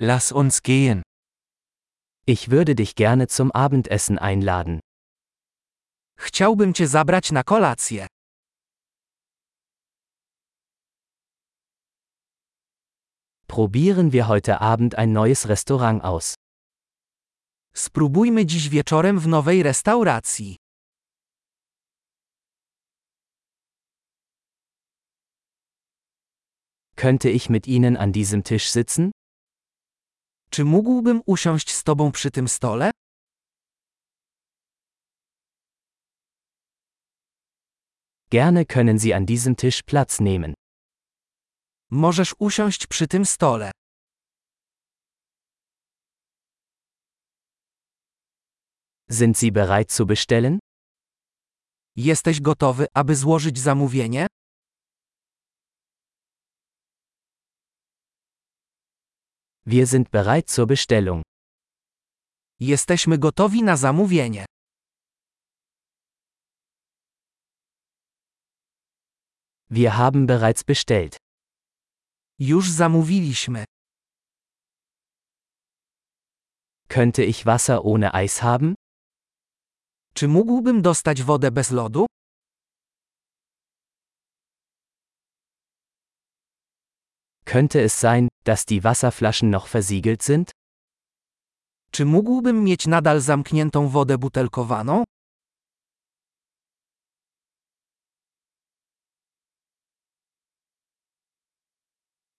Lass uns gehen. Ich würde dich gerne zum Abendessen einladen. Chciałbym cię zabrać na kolację. Probieren wir heute Abend ein neues Restaurant aus. Spróbujmy dziś wieczorem w nowej restauracji. Könnte ich mit Ihnen an diesem Tisch sitzen? Czy mógłbym usiąść z tobą przy tym stole? Gerne können Sie an diesem Tisch Platz nehmen. Możesz usiąść przy tym stole. Sind Sie bereit zu bestellen? Jesteś gotowy, aby złożyć zamówienie? Wir sind bereit zur Bestellung. Jesteśmy gotowi na zamówienie. Wir haben bereits bestellt. Już zamówiliśmy. Könnte ich Wasser ohne Eis haben? Czy mógłbym dostać wodę bez lodu? Könnte es sein, dass die Wasserflaschen noch versiegelt sind? Czy mógłbym mieć nadal zamkniętą wodę butelkowaną?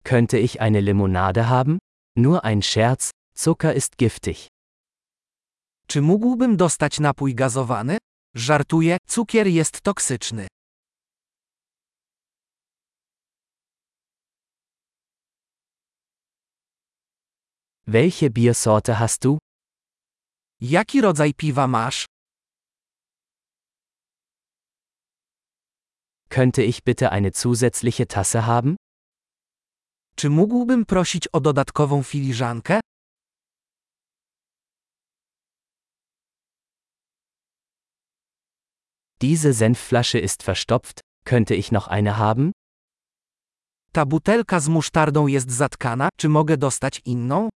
Könnte ich eine Limonade haben? Nur ein Scherz, Zucker ist giftig. Czy mógłbym dostać napój gazowany? Żartuję, cukier jest toksyczny. Welche Biersorte hast du? Jaki rodzaj piwa masz? Könnte ich bitte eine zusätzliche Tasse haben? Czy mógłbym prosić o dodatkową filiżankę? Diese Senfflasche ist verstopft, könnte ich noch eine haben? Ta butelka z musztardą jest zatkana, czy mogę dostać inną?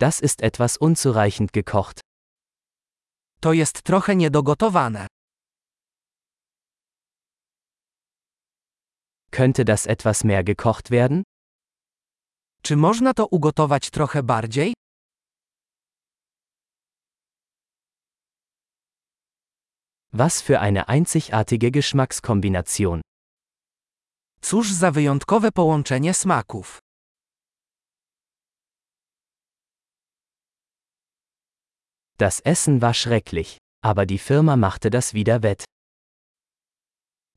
Das ist etwas unzureichend gekocht. To jest trochę niedogotowane. Könnte das etwas mehr gekocht werden? Czy można to ugotować trochę bardziej? Was für eine einzigartige Geschmackskombination. Cóż za wyjątkowe połączenie smaków. Das Essen war schrecklich, aber die Firma machte das wieder wett.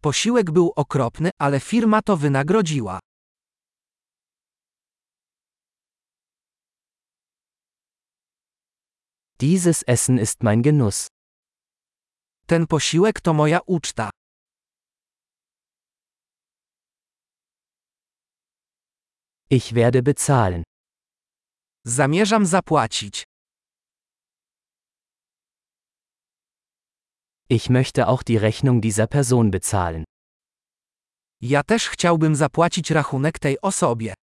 Posiłek był okropny, ale firma to wynagrodziła. Dieses Essen ist mein Genuss. Ten posiłek to moja uczta. Ich werde bezahlen. Zamierzam zapłacić. Ich möchte auch die Rechnung dieser Person bezahlen. Ja też chciałbym zapłacić rachunek tej osobie.